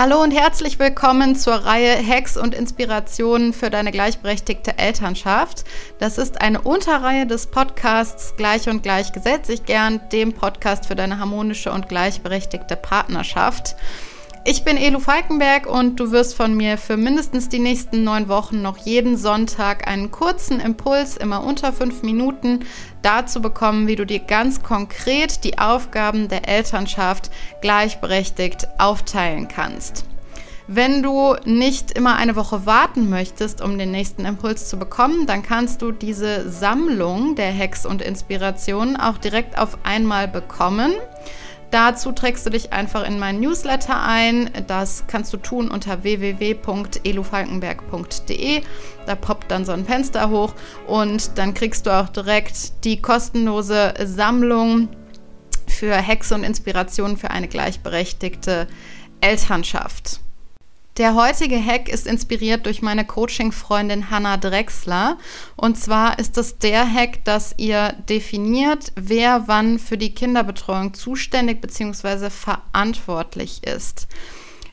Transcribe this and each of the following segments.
Hallo und herzlich willkommen zur Reihe Hacks und Inspirationen für deine gleichberechtigte Elternschaft. Das ist eine Unterreihe des Podcasts Gleich und Gleich gesetzt sich gern, dem Podcast für deine harmonische und gleichberechtigte Partnerschaft. Ich bin Elu Falkenberg und du wirst von mir für mindestens die nächsten neun Wochen noch jeden Sonntag einen kurzen Impuls, immer unter fünf Minuten, dazu bekommen, wie du dir ganz konkret die Aufgaben der Elternschaft gleichberechtigt aufteilen kannst. Wenn du nicht immer eine Woche warten möchtest, um den nächsten Impuls zu bekommen, dann kannst du diese Sammlung der Hacks und Inspirationen auch direkt auf einmal bekommen. Dazu trägst du dich einfach in meinen Newsletter ein. Das kannst du tun unter www.elufalkenberg.de. Da poppt dann so ein Fenster hoch und dann kriegst du auch direkt die kostenlose Sammlung für Hexe und Inspirationen für eine gleichberechtigte Elternschaft. Der heutige Hack ist inspiriert durch meine Coaching-Freundin Hanna Drexler. Und zwar ist das der Hack, dass ihr definiert, wer wann für die Kinderbetreuung zuständig bzw. verantwortlich ist.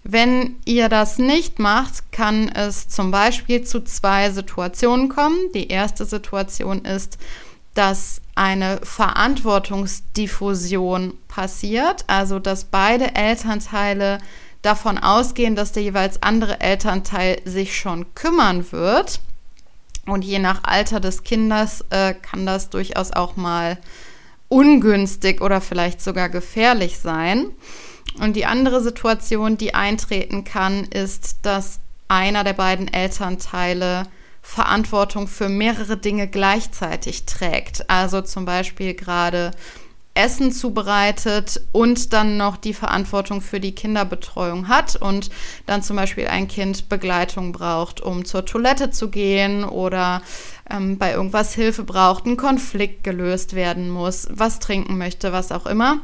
Wenn ihr das nicht macht, kann es zum Beispiel zu zwei Situationen kommen. Die erste Situation ist, dass eine Verantwortungsdiffusion passiert, also dass beide Elternteile davon ausgehen, dass der jeweils andere Elternteil sich schon kümmern wird. Und je nach Alter des Kindes äh, kann das durchaus auch mal ungünstig oder vielleicht sogar gefährlich sein. Und die andere Situation, die eintreten kann, ist, dass einer der beiden Elternteile Verantwortung für mehrere Dinge gleichzeitig trägt. Also zum Beispiel gerade Essen zubereitet und dann noch die Verantwortung für die Kinderbetreuung hat und dann zum Beispiel ein Kind Begleitung braucht, um zur Toilette zu gehen oder ähm, bei irgendwas Hilfe braucht, ein Konflikt gelöst werden muss, was trinken möchte, was auch immer.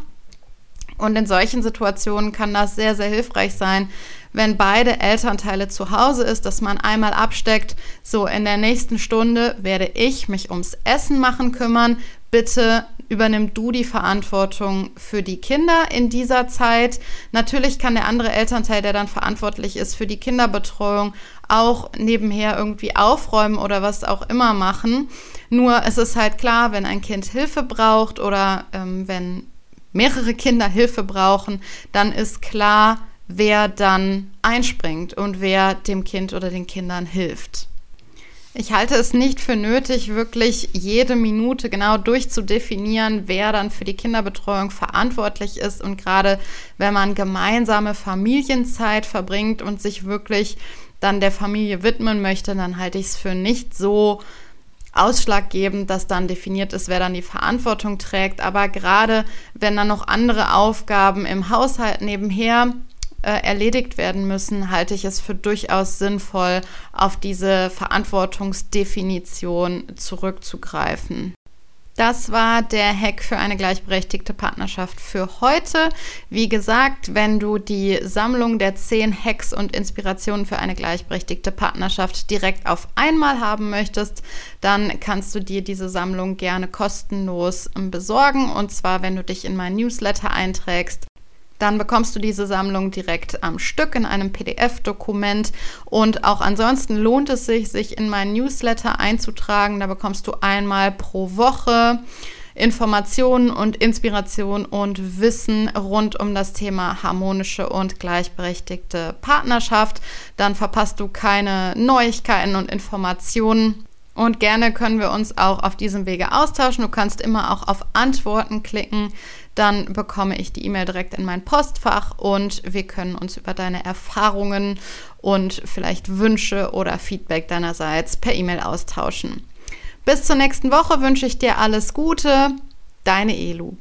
Und in solchen Situationen kann das sehr, sehr hilfreich sein, wenn beide Elternteile zu Hause ist, dass man einmal absteckt, so in der nächsten Stunde werde ich mich ums Essen machen kümmern, bitte übernimm du die Verantwortung für die Kinder in dieser Zeit. Natürlich kann der andere Elternteil, der dann verantwortlich ist für die Kinderbetreuung, auch nebenher irgendwie aufräumen oder was auch immer machen. Nur es ist halt klar, wenn ein Kind Hilfe braucht oder ähm, wenn mehrere Kinder Hilfe brauchen, dann ist klar, wer dann einspringt und wer dem Kind oder den Kindern hilft. Ich halte es nicht für nötig, wirklich jede Minute genau durchzudefinieren, wer dann für die Kinderbetreuung verantwortlich ist. Und gerade wenn man gemeinsame Familienzeit verbringt und sich wirklich dann der Familie widmen möchte, dann halte ich es für nicht so ausschlaggebend, dass dann definiert ist, wer dann die Verantwortung trägt. Aber gerade wenn dann noch andere Aufgaben im Haushalt nebenher äh, erledigt werden müssen, halte ich es für durchaus sinnvoll, auf diese Verantwortungsdefinition zurückzugreifen. Das war der Hack für eine gleichberechtigte Partnerschaft für heute. Wie gesagt, wenn du die Sammlung der zehn Hacks und Inspirationen für eine gleichberechtigte Partnerschaft direkt auf einmal haben möchtest, dann kannst du dir diese Sammlung gerne kostenlos besorgen. Und zwar, wenn du dich in mein Newsletter einträgst dann bekommst du diese Sammlung direkt am Stück in einem PDF-Dokument. Und auch ansonsten lohnt es sich, sich in meinen Newsletter einzutragen. Da bekommst du einmal pro Woche Informationen und Inspiration und Wissen rund um das Thema harmonische und gleichberechtigte Partnerschaft. Dann verpasst du keine Neuigkeiten und Informationen. Und gerne können wir uns auch auf diesem Wege austauschen. Du kannst immer auch auf Antworten klicken dann bekomme ich die E-Mail direkt in mein Postfach und wir können uns über deine Erfahrungen und vielleicht Wünsche oder Feedback deinerseits per E-Mail austauschen. Bis zur nächsten Woche wünsche ich dir alles Gute. Deine Elu.